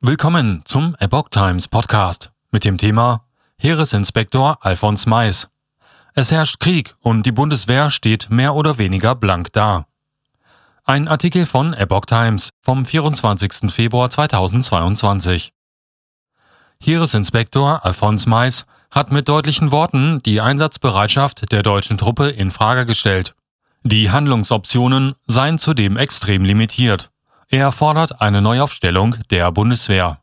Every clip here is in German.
Willkommen zum Epoch Times Podcast mit dem Thema Heeresinspektor Alfons Mais. Es herrscht Krieg und die Bundeswehr steht mehr oder weniger blank da. Ein Artikel von Epoch Times vom 24. Februar 2022. Heeresinspektor Alfons Mais hat mit deutlichen Worten die Einsatzbereitschaft der deutschen Truppe in Frage gestellt. Die Handlungsoptionen seien zudem extrem limitiert. Er fordert eine Neuaufstellung der Bundeswehr.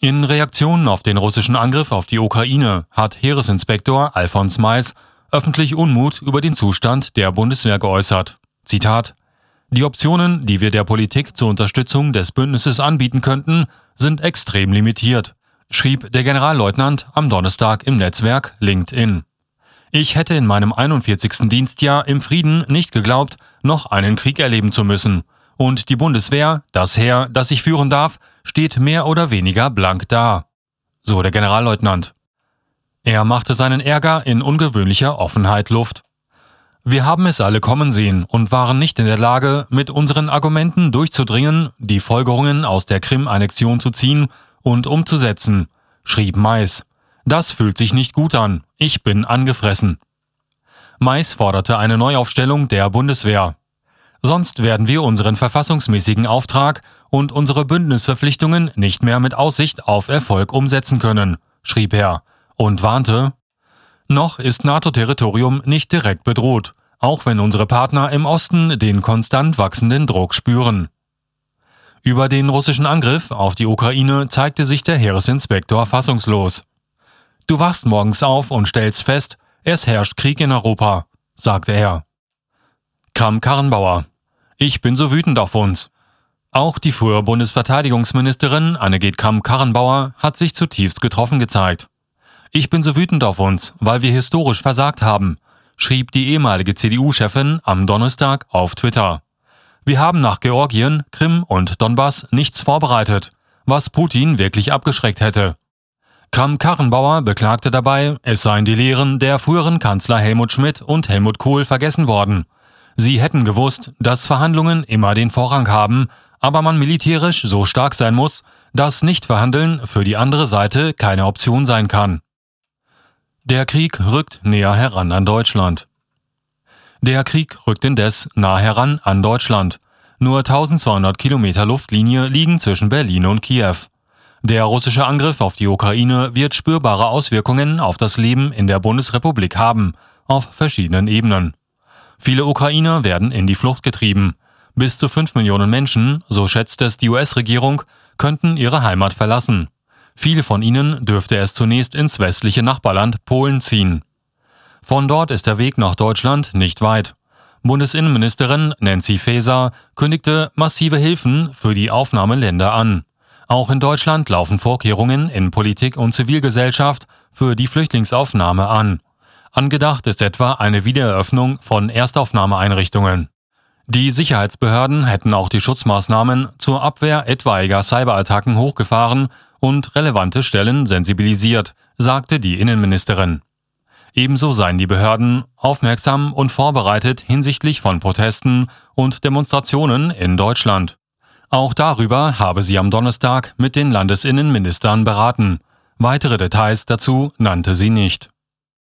In Reaktion auf den russischen Angriff auf die Ukraine hat Heeresinspektor Alfons Mais öffentlich Unmut über den Zustand der Bundeswehr geäußert. Zitat Die Optionen, die wir der Politik zur Unterstützung des Bündnisses anbieten könnten, sind extrem limitiert, schrieb der Generalleutnant am Donnerstag im Netzwerk LinkedIn. Ich hätte in meinem 41. Dienstjahr im Frieden nicht geglaubt, noch einen Krieg erleben zu müssen und die Bundeswehr, das Heer, das ich führen darf, steht mehr oder weniger blank da. So der Generalleutnant. Er machte seinen Ärger in ungewöhnlicher Offenheit Luft. Wir haben es alle kommen sehen und waren nicht in der Lage, mit unseren Argumenten durchzudringen, die Folgerungen aus der Krim-Annexion zu ziehen und umzusetzen, schrieb Mais. Das fühlt sich nicht gut an. Ich bin angefressen. Mais forderte eine Neuaufstellung der Bundeswehr. Sonst werden wir unseren verfassungsmäßigen Auftrag und unsere Bündnisverpflichtungen nicht mehr mit Aussicht auf Erfolg umsetzen können, schrieb er und warnte, noch ist NATO-Territorium nicht direkt bedroht, auch wenn unsere Partner im Osten den konstant wachsenden Druck spüren. Über den russischen Angriff auf die Ukraine zeigte sich der Heeresinspektor fassungslos. Du wachst morgens auf und stellst fest, es herrscht Krieg in Europa, sagte er. Kram-Karrenbauer. Ich bin so wütend auf uns. Auch die frühere Bundesverteidigungsministerin Annegret Kramp-Karrenbauer hat sich zutiefst getroffen gezeigt. Ich bin so wütend auf uns, weil wir historisch versagt haben, schrieb die ehemalige CDU-Chefin am Donnerstag auf Twitter. Wir haben nach Georgien, Krim und Donbass nichts vorbereitet, was Putin wirklich abgeschreckt hätte. Kramp-Karrenbauer beklagte dabei, es seien die Lehren der früheren Kanzler Helmut Schmidt und Helmut Kohl vergessen worden – Sie hätten gewusst, dass Verhandlungen immer den Vorrang haben, aber man militärisch so stark sein muss, dass Nichtverhandeln für die andere Seite keine Option sein kann. Der Krieg rückt näher heran an Deutschland. Der Krieg rückt indes nah heran an Deutschland. Nur 1200 Kilometer Luftlinie liegen zwischen Berlin und Kiew. Der russische Angriff auf die Ukraine wird spürbare Auswirkungen auf das Leben in der Bundesrepublik haben, auf verschiedenen Ebenen. Viele Ukrainer werden in die Flucht getrieben. Bis zu fünf Millionen Menschen, so schätzt es die US-Regierung, könnten ihre Heimat verlassen. Viele von ihnen dürfte es zunächst ins westliche Nachbarland Polen ziehen. Von dort ist der Weg nach Deutschland nicht weit. Bundesinnenministerin Nancy Faeser kündigte massive Hilfen für die Aufnahmeländer an. Auch in Deutschland laufen Vorkehrungen in Politik und Zivilgesellschaft für die Flüchtlingsaufnahme an. Angedacht ist etwa eine Wiedereröffnung von Erstaufnahmeeinrichtungen. Die Sicherheitsbehörden hätten auch die Schutzmaßnahmen zur Abwehr etwaiger Cyberattacken hochgefahren und relevante Stellen sensibilisiert, sagte die Innenministerin. Ebenso seien die Behörden aufmerksam und vorbereitet hinsichtlich von Protesten und Demonstrationen in Deutschland. Auch darüber habe sie am Donnerstag mit den Landesinnenministern beraten. Weitere Details dazu nannte sie nicht.